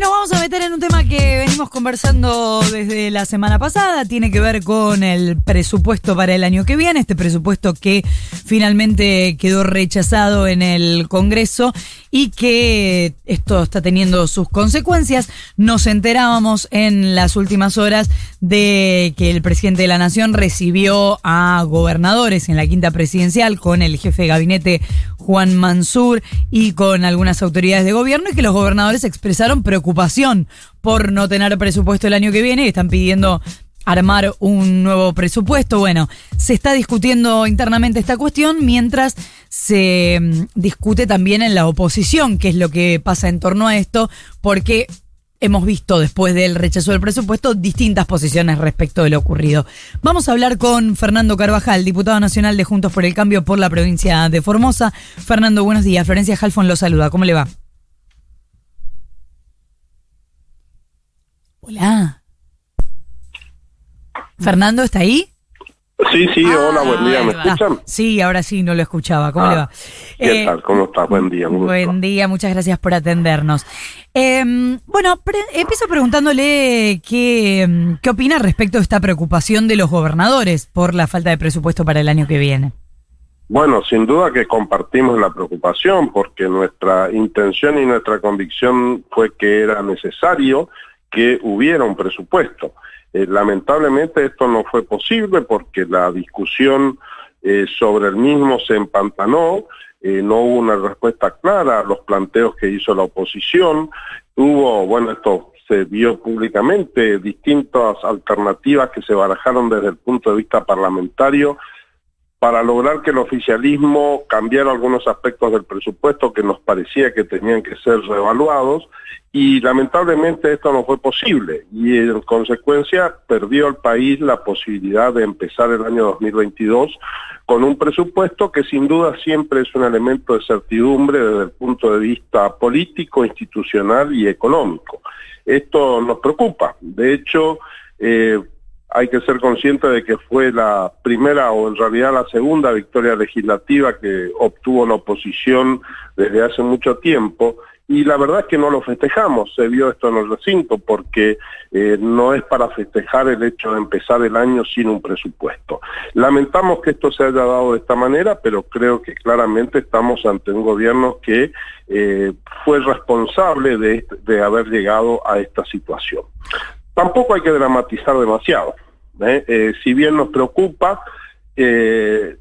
Nos vamos a meter en un tema que venimos conversando desde la semana pasada, tiene que ver con el presupuesto para el año que viene, este presupuesto que finalmente quedó rechazado en el Congreso y que esto está teniendo sus consecuencias. Nos enterábamos en las últimas horas de que el presidente de la Nación recibió a gobernadores en la quinta presidencial con el jefe de gabinete Juan Mansur y con algunas autoridades de gobierno y que los gobernadores expresaron preocupación por no tener presupuesto el año que viene y están pidiendo armar un nuevo presupuesto. Bueno, se está discutiendo internamente esta cuestión mientras se mm, discute también en la oposición qué es lo que pasa en torno a esto, porque hemos visto después del rechazo del presupuesto distintas posiciones respecto de lo ocurrido. Vamos a hablar con Fernando Carvajal, diputado nacional de Juntos por el Cambio por la provincia de Formosa. Fernando, buenos días. Florencia Halfon lo saluda. ¿Cómo le va? Hola. Fernando, ¿está ahí? Sí, sí, hola, buen día, ¿me Ah, escuchan? Sí, ahora sí, no lo escuchaba. ¿Cómo Ah, le va? ¿Qué Eh, tal? ¿Cómo estás? Buen día. gusto. Buen día, muchas gracias por atendernos. Eh, bueno, pre- empiezo preguntándole qué, mm, qué opina respecto de esta preocupación de los gobernadores por la falta de presupuesto para el año que viene. Bueno, sin duda que compartimos la preocupación porque nuestra intención y nuestra convicción fue que era necesario que hubiera un presupuesto. Eh, lamentablemente esto no fue posible porque la discusión eh, sobre el mismo se empantanó, eh, no hubo una respuesta clara a los planteos que hizo la oposición, hubo, bueno, esto se vio públicamente, distintas alternativas que se barajaron desde el punto de vista parlamentario para lograr que el oficialismo cambiara algunos aspectos del presupuesto que nos parecía que tenían que ser reevaluados y lamentablemente esto no fue posible y en consecuencia perdió el país la posibilidad de empezar el año 2022 con un presupuesto que sin duda siempre es un elemento de certidumbre desde el punto de vista político, institucional y económico. Esto nos preocupa. De hecho, eh, hay que ser consciente de que fue la primera o en realidad la segunda victoria legislativa que obtuvo la oposición desde hace mucho tiempo y la verdad es que no lo festejamos, se vio esto en el recinto porque eh, no es para festejar el hecho de empezar el año sin un presupuesto. Lamentamos que esto se haya dado de esta manera, pero creo que claramente estamos ante un gobierno que eh, fue responsable de, de haber llegado a esta situación tampoco hay que dramatizar demasiado. ¿eh? Eh, si bien nos preocupa, eh,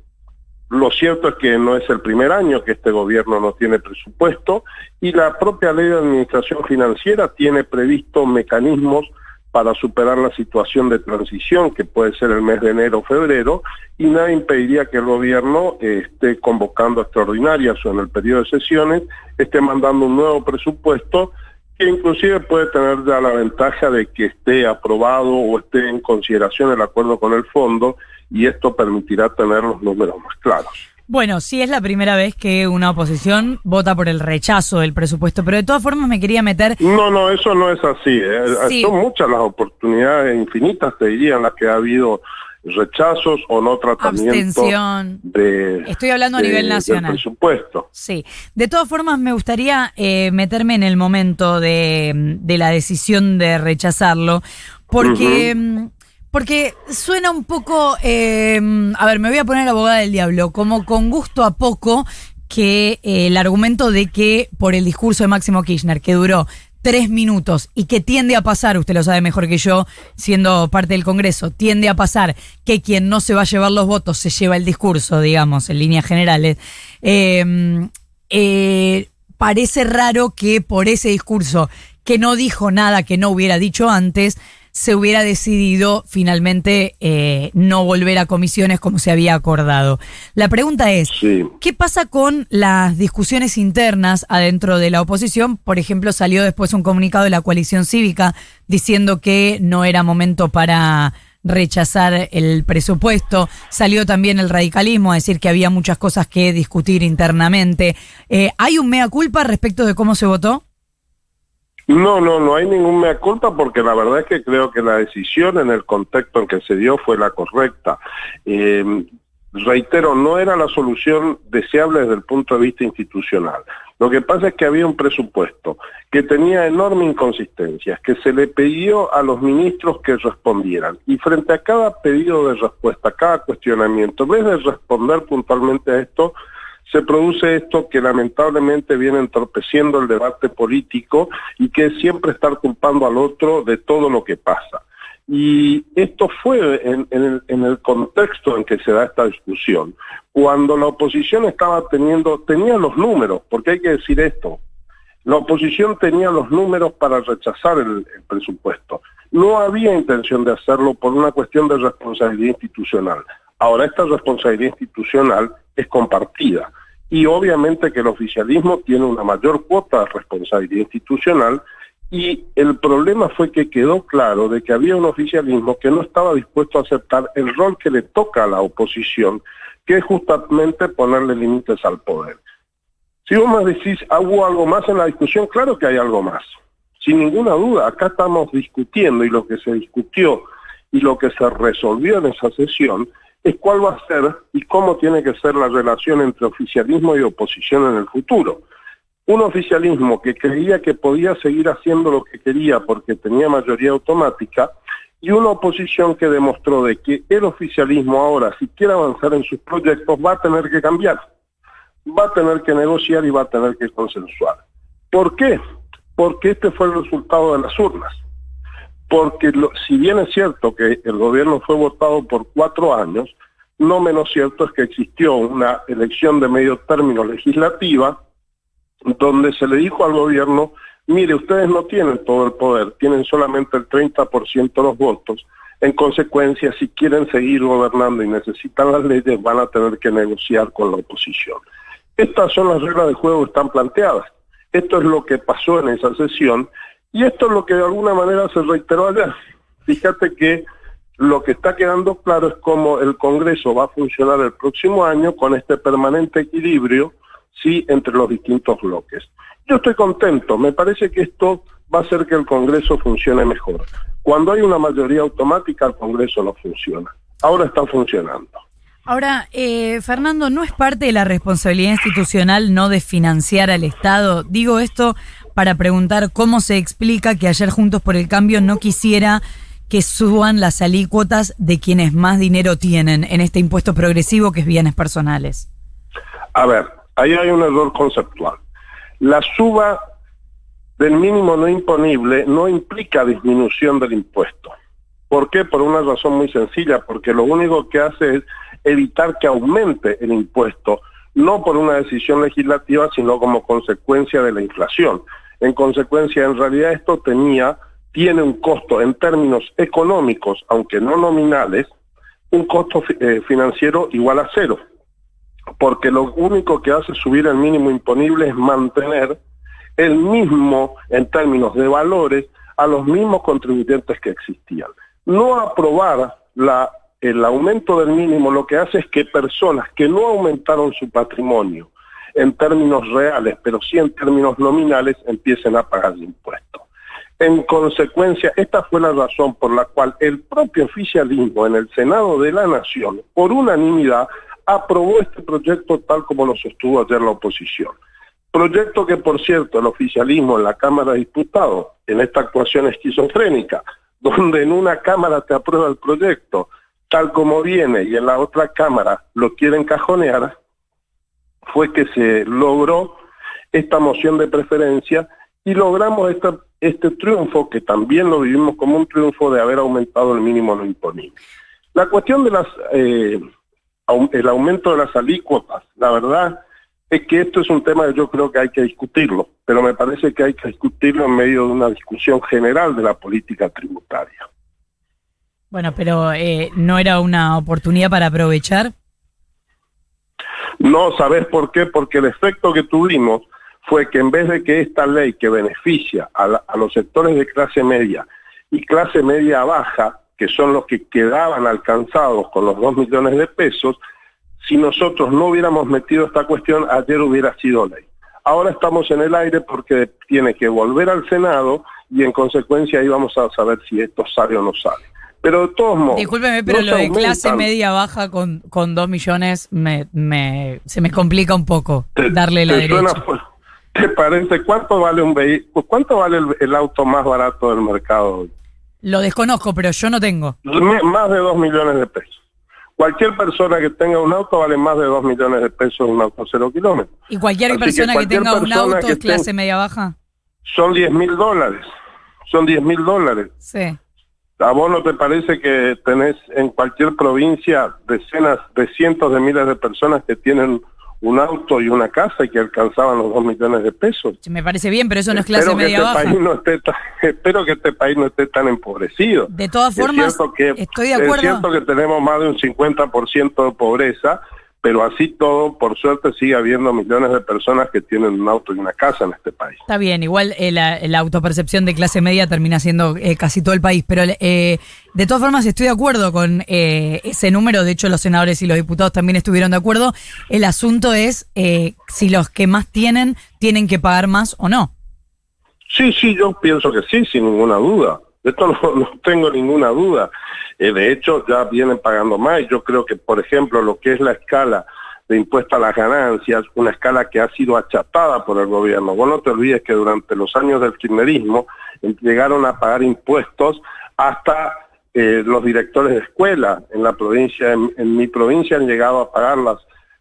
lo cierto es que no es el primer año que este gobierno no tiene presupuesto y la propia ley de administración financiera tiene previsto mecanismos para superar la situación de transición que puede ser el mes de enero o febrero y nada impediría que el gobierno esté convocando extraordinarias o en el periodo de sesiones esté mandando un nuevo presupuesto que inclusive puede tener ya la ventaja de que esté aprobado o esté en consideración el acuerdo con el fondo y esto permitirá tener los números más claros. Bueno, sí es la primera vez que una oposición vota por el rechazo del presupuesto, pero de todas formas me quería meter... No, no, eso no es así. ¿eh? Sí. Son muchas las oportunidades infinitas, te diría, en las que ha habido rechazos o no tratamiento Abstención. de, Estoy hablando a nivel nacional. presupuesto. Sí, de todas formas me gustaría eh, meterme en el momento de, de la decisión de rechazarlo, porque, mm, porque suena un poco, eh, a ver, me voy a poner abogada del diablo, como con gusto a poco que eh, el argumento de que por el discurso de Máximo Kirchner, que duró tres minutos. Y que tiende a pasar, usted lo sabe mejor que yo, siendo parte del Congreso, tiende a pasar que quien no se va a llevar los votos se lleva el discurso, digamos, en líneas generales. Eh, eh, parece raro que por ese discurso que no dijo nada que no hubiera dicho antes, se hubiera decidido finalmente eh, no volver a comisiones como se había acordado. La pregunta es, Sí. ¿qué pasa con las discusiones internas adentro de la oposición? Por ejemplo, salió después un comunicado de la coalición cívica diciendo que no era momento para rechazar el presupuesto. Salió también el radicalismo a decir que había muchas cosas que discutir internamente. Eh, ¿Hay un mea culpa respecto de cómo se votó? No, no, no hay ningún mea culpa porque la verdad es que creo que la decisión en el contexto en que se dio fue la correcta. Eh, reitero, no era la solución deseable desde el punto de vista institucional, Lo que pasa es que había un presupuesto que tenía enorme inconsistencias, que se le pidió a los ministros que respondieran. Y frente a cada pedido de respuesta, cada cuestionamiento, en vez de responder puntualmente a esto, se produce esto que lamentablemente viene entorpeciendo el debate político y que es siempre estar culpando al otro de todo lo que pasa. Y esto fue en, el, contexto en que se da esta discusión, cuando la oposición estaba teniendo, tenía los números, porque hay que decir esto, la oposición tenía los números para rechazar el, presupuesto. No había intención de hacerlo por una cuestión de responsabilidad institucional. Ahora, esta responsabilidad institucional es compartida y obviamente que el oficialismo tiene una mayor cuota de responsabilidad institucional y el problema fue que quedó claro de que había un oficialismo que no estaba dispuesto a aceptar el rol que le toca a la oposición, que es justamente ponerle límites al poder. Si vos me decís, ¿hubo algo más en la discusión? Claro que hay algo más. Sin ninguna duda, acá estamos discutiendo y lo que se discutió y lo que se resolvió en esa sesión es cuál va a ser y cómo tiene que ser la relación entre oficialismo y oposición en el futuro un oficialismo que creía que podía seguir haciendo lo que quería porque tenía mayoría automática y una oposición que demostró de que el oficialismo ahora, si quiere avanzar en sus proyectos, va a tener que cambiar, va a tener que negociar y va a tener que consensuar. ¿Por qué? Porque este fue el resultado de las urnas. Porque si bien es cierto que el gobierno fue votado por cuatro años, no menos cierto es que existió una elección de medio término legislativa donde se le dijo al gobierno, mire, ustedes no tienen todo el poder, tienen solamente el 30% de los votos, en consecuencia, si quieren seguir gobernando y necesitan las leyes, van a tener que negociar con la oposición. Estas son las reglas de juego que están planteadas. Esto es lo que pasó en esa sesión y esto es lo que de alguna manera se reiteró ayer. Fíjate que lo que está quedando claro es cómo el Congreso va a funcionar el próximo año con este permanente equilibrio sí entre los distintos bloques. Yo estoy contento, me parece que esto va a hacer que el Congreso funcione mejor. Cuando hay una mayoría automática, el Congreso no funciona. Ahora está funcionando. Ahora, eh, Fernando, ¿no es parte de la responsabilidad institucional no desfinanciar al Estado? Digo esto para preguntar cómo se explica que ayer Juntos por el Cambio no quisiera que suban las alícuotas de quienes más dinero tienen en este impuesto progresivo que es bienes personales. A ver, Ahí hay un error conceptual. La suba del mínimo no imponible no implica disminución del impuesto. ¿Por qué? Por una razón muy sencilla, porque lo único que hace es evitar que aumente el impuesto, no por una decisión legislativa, sino como consecuencia de la inflación. En consecuencia, en realidad esto tenía, tiene un costo en términos económicos, aunque no nominales, un costo eh, financiero igual a cero porque lo único que hace subir el mínimo imponible es mantener el mismo, en términos de valores, a los mismos contribuyentes que existían. No aprobar el aumento del mínimo lo que hace es que personas que no aumentaron su patrimonio en términos reales, pero sí en términos nominales, empiecen a pagar impuestos. En consecuencia, esta fue la razón por la cual el propio oficialismo en el Senado de la Nación, por unanimidad, aprobó este proyecto tal como lo sostuvo ayer la oposición. Proyecto que, por cierto, el oficialismo en la Cámara de Diputados, en esta actuación esquizofrénica, donde en una Cámara te aprueba el proyecto tal como viene y en la otra Cámara lo quieren cajonear, fue que se logró esta moción de preferencia y logramos este triunfo, que también lo vivimos como un triunfo de haber aumentado el mínimo no imponible. La cuestión de las eh, el aumento de las alícuotas. La verdad es que esto es un tema que yo creo que hay que discutirlo, pero me parece que hay que discutirlo en medio de una discusión general de la política tributaria. Bueno, pero eh, ¿no era una oportunidad para aprovechar? No, ¿sabes por qué? Porque el efecto que tuvimos fue que en vez de que esta ley que beneficia a, a los sectores de clase media y clase media baja que son los que quedaban alcanzados con los dos millones de pesos, si nosotros no hubiéramos metido esta cuestión, ayer hubiera sido ley. Ahora estamos en el aire porque tiene que volver al Senado y en consecuencia ahí vamos a saber si esto sale o no sale. Pero de todos modos. Discúlpeme, pero lo de clase media baja con, con dos millones me, me, se me complica un poco darle la derecha. ¿Te parece cuánto vale un vehículo? ¿Cuánto vale el, auto más barato del mercado hoy? Lo desconozco, pero yo no tengo. más de dos millones de pesos. Cualquier persona que tenga un auto vale más de dos millones de pesos un auto cero kilómetros. ¿Y cualquier persona que, tenga un auto es clase media baja? Son 10 mil dólares. Son 10 mil dólares. Sí. ¿A vos no te parece que tenés en cualquier provincia decenas de cientos de miles de personas que tienen un auto y una casa y que alcanzaban los dos millones de pesos. Me parece bien, pero eso no es clase media este baja. País no esté espero que este país no esté tan empobrecido. De todas formas, estoy de acuerdo. Es cierto que tenemos más de un 50% de pobreza, pero así todo, por suerte, sigue habiendo millones de personas que tienen un auto y una casa en este país. Está bien, igual eh, la, autopercepción de clase media termina siendo eh, casi todo el país, pero eh, de todas formas estoy de acuerdo con ese número, de hecho los senadores y los diputados también estuvieron de acuerdo. El asunto es si los que más tienen tienen que pagar más o no. Sí, sí, yo pienso que sí, sin ninguna duda. De esto no, tengo ninguna duda. Eh, de hecho, ya vienen pagando más. Yo creo que, por ejemplo, lo que es la escala de impuesto a las ganancias, una escala que ha sido achatada por el gobierno. Vos no te olvides que durante los años del kirchnerismo llegaron a pagar impuestos hasta eh, los directores de escuela en la provincia, en mi provincia han llegado a pagarlas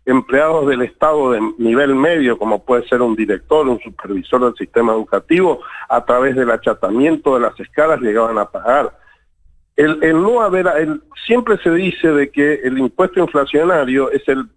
empleados del Estado de nivel medio, como puede ser un director, un supervisor del sistema educativo, a través del achatamiento de las escalas llegaban a pagar. El, no haber, siempre se dice de que el impuesto inflacionario es el,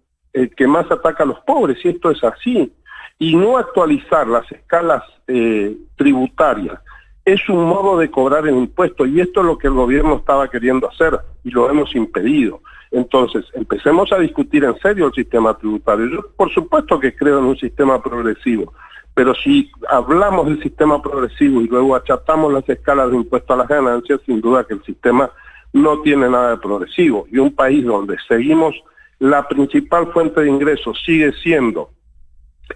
que más ataca a los pobres, y esto es así. Y no actualizar las escalas eh, tributarias es un modo de cobrar el impuesto, y esto es lo que el gobierno estaba queriendo hacer, y lo hemos impedido. Entonces, empecemos a discutir en serio el sistema tributario. Yo, por supuesto que creo en un sistema progresivo, pero si hablamos del sistema progresivo y luego achatamos las escalas de impuesto a las ganancias, sin duda que el sistema no tiene nada de progresivo. Y un país donde seguimos, la principal fuente de ingresos sigue siendo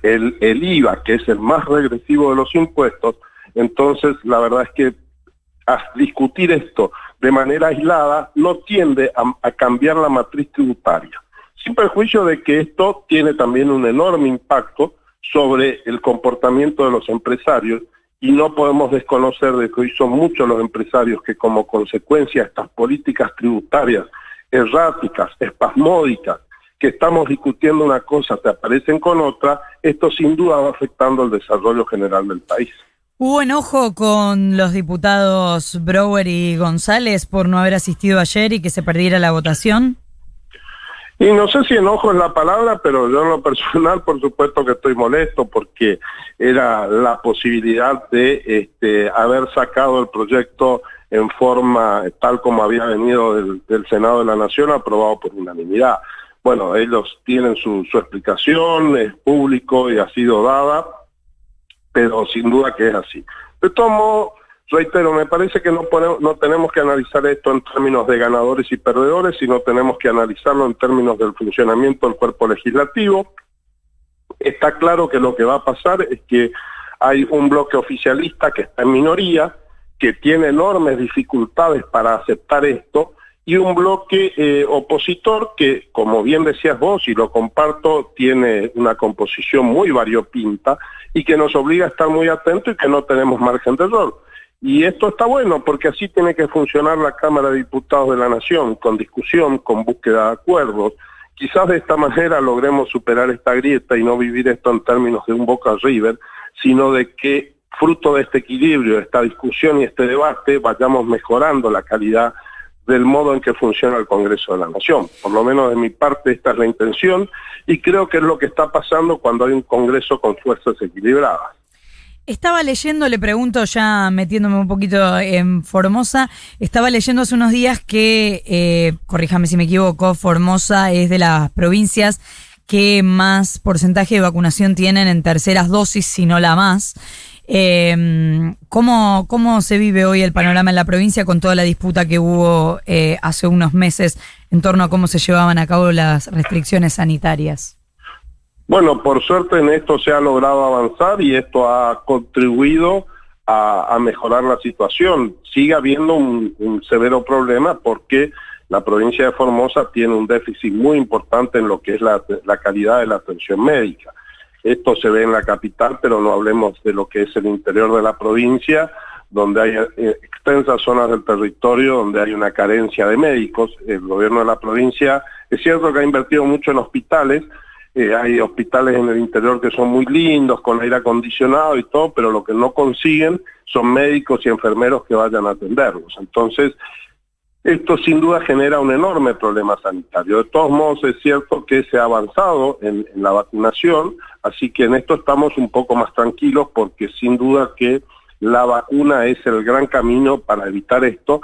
el, el IVA, que es el más regresivo de los impuestos, entonces la verdad es que a discutir esto de manera aislada no tiende a, cambiar la matriz tributaria, sin perjuicio de que esto tiene también un enorme impacto sobre el comportamiento de los empresarios y no podemos desconocer de que hoy son muchos los empresarios que como consecuencia de estas políticas tributarias erráticas, espasmódicas, que estamos discutiendo una cosa, te aparecen con otra, esto sin duda va afectando el desarrollo general del país. ¿Hubo enojo con los diputados Brower y González por no haber asistido ayer y que se perdiera la votación? Y no sé si enojo es la palabra, pero yo en lo personal, por supuesto que estoy molesto porque era la posibilidad de este, haber sacado el proyecto en forma tal como había venido del, Senado de la Nación, aprobado por unanimidad. Bueno, ellos tienen su, su explicación, es público y ha sido dada pero sin duda que es así. De todos modos, reitero, me parece que no, no tenemos que analizar esto en términos de ganadores y perdedores, sino tenemos que analizarlo en términos del funcionamiento del cuerpo legislativo. Está claro que lo que va a pasar es que hay un bloque oficialista que está en minoría, que tiene enormes dificultades para aceptar esto, y un bloque eh, opositor que, como bien decías vos, y lo comparto, tiene una composición muy variopinta y que nos obliga a estar muy atentos y que no tenemos margen de error. Y esto está bueno porque así tiene que funcionar la Cámara de Diputados de la Nación, con discusión, con búsqueda de acuerdos. Quizás de esta manera logremos superar esta grieta y no vivir esto en términos de un Boca River, sino de que fruto de este equilibrio, de esta discusión y este debate, vayamos mejorando la calidad del modo en que funciona el Congreso de la Nación. Por lo menos de mi parte esta es la intención y creo que es lo que está pasando cuando hay un Congreso con fuerzas equilibradas. Estaba leyendo, le pregunto ya metiéndome un poquito en Formosa, estaba leyendo hace unos días que, eh, corríjame si me equivoco, Formosa es de las provincias que más porcentaje de vacunación tienen en terceras dosis, si no la más. Eh, ¿cómo, ¿Cómo se vive hoy el panorama en la provincia con toda la disputa que hubo eh, hace unos meses en torno a cómo se llevaban a cabo las restricciones sanitarias? Bueno, por suerte en esto se ha logrado avanzar y esto ha contribuido a, mejorar la situación. Sigue habiendo un, severo problema porque la provincia de Formosa tiene un déficit muy importante en lo que es la calidad de la atención médica. Esto se ve en la capital, pero no hablemos de lo que es el interior de la provincia, donde hay eh, extensas zonas del territorio donde hay una carencia de médicos. El gobierno de la provincia es cierto que ha invertido mucho en hospitales, eh, hay hospitales en el interior que son muy lindos, con aire acondicionado y todo, pero lo que no consiguen son médicos y enfermeros que vayan a atenderlos. Entonces, esto sin duda genera un enorme problema sanitario. De todos modos, es cierto que se ha avanzado en, la vacunación, así que en esto estamos un poco más tranquilos porque sin duda que la vacuna es el gran camino para evitar esto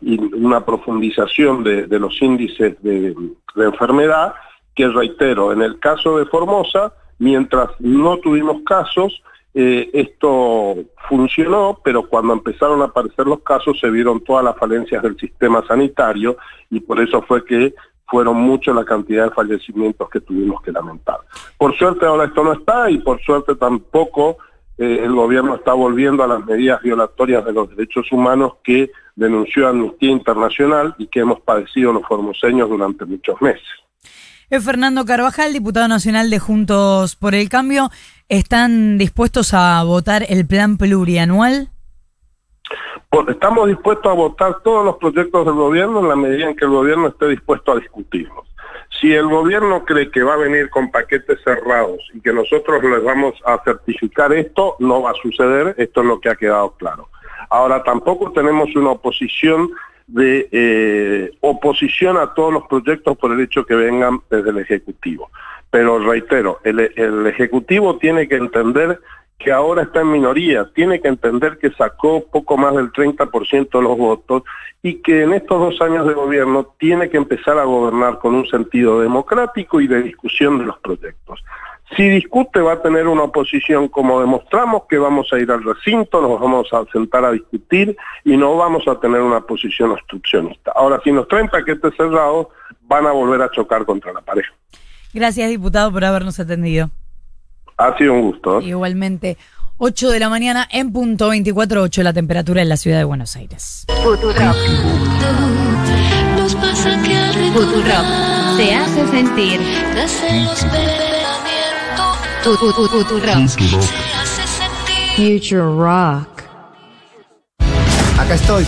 y una profundización de, los índices de enfermedad que reitero, en el caso de Formosa, mientras no tuvimos casos, eh, esto funcionó, pero cuando empezaron a aparecer los casos se vieron todas las falencias del sistema sanitario y por eso fue que fueron mucho la cantidad de fallecimientos que tuvimos que lamentar. Por suerte ahora esto no está y por suerte tampoco eh, el gobierno está volviendo a las medidas violatorias de los derechos humanos que denunció Amnistía Internacional y que hemos padecido los formoseños durante muchos meses. Es Fernando Carvajal, diputado nacional de Juntos por el Cambio. ¿Están dispuestos a votar el plan plurianual? Pues estamos dispuestos a votar todos los proyectos del gobierno en la medida en que el gobierno esté dispuesto a discutirlos. Si el gobierno cree que va a venir con paquetes cerrados y que nosotros les vamos a certificar esto, no va a suceder, esto es lo que ha quedado claro. Ahora, tampoco tenemos una oposición de eh, oposición a todos los proyectos por el hecho que vengan desde el Ejecutivo. Pero reitero, el, Ejecutivo tiene que entender que ahora está en minoría, tiene que entender que sacó poco más del 30% de los votos y que en estos dos años de gobierno tiene que empezar a gobernar con un sentido democrático y de discusión de los proyectos. Si discute va a tener una oposición como demostramos que vamos a ir al recinto, nos vamos a sentar a discutir y no vamos a tener una posición obstruccionista. Ahora, si nos traen paquetes cerrados, van a volver a chocar contra la pared. Gracias, diputado, por habernos atendido. Ha sido un gusto. Igualmente. 8 de la mañana en punto 24.8 la temperatura en la ciudad de Buenos Aires. Futurock. Se hace sentir. Future Rock. Acá estoy.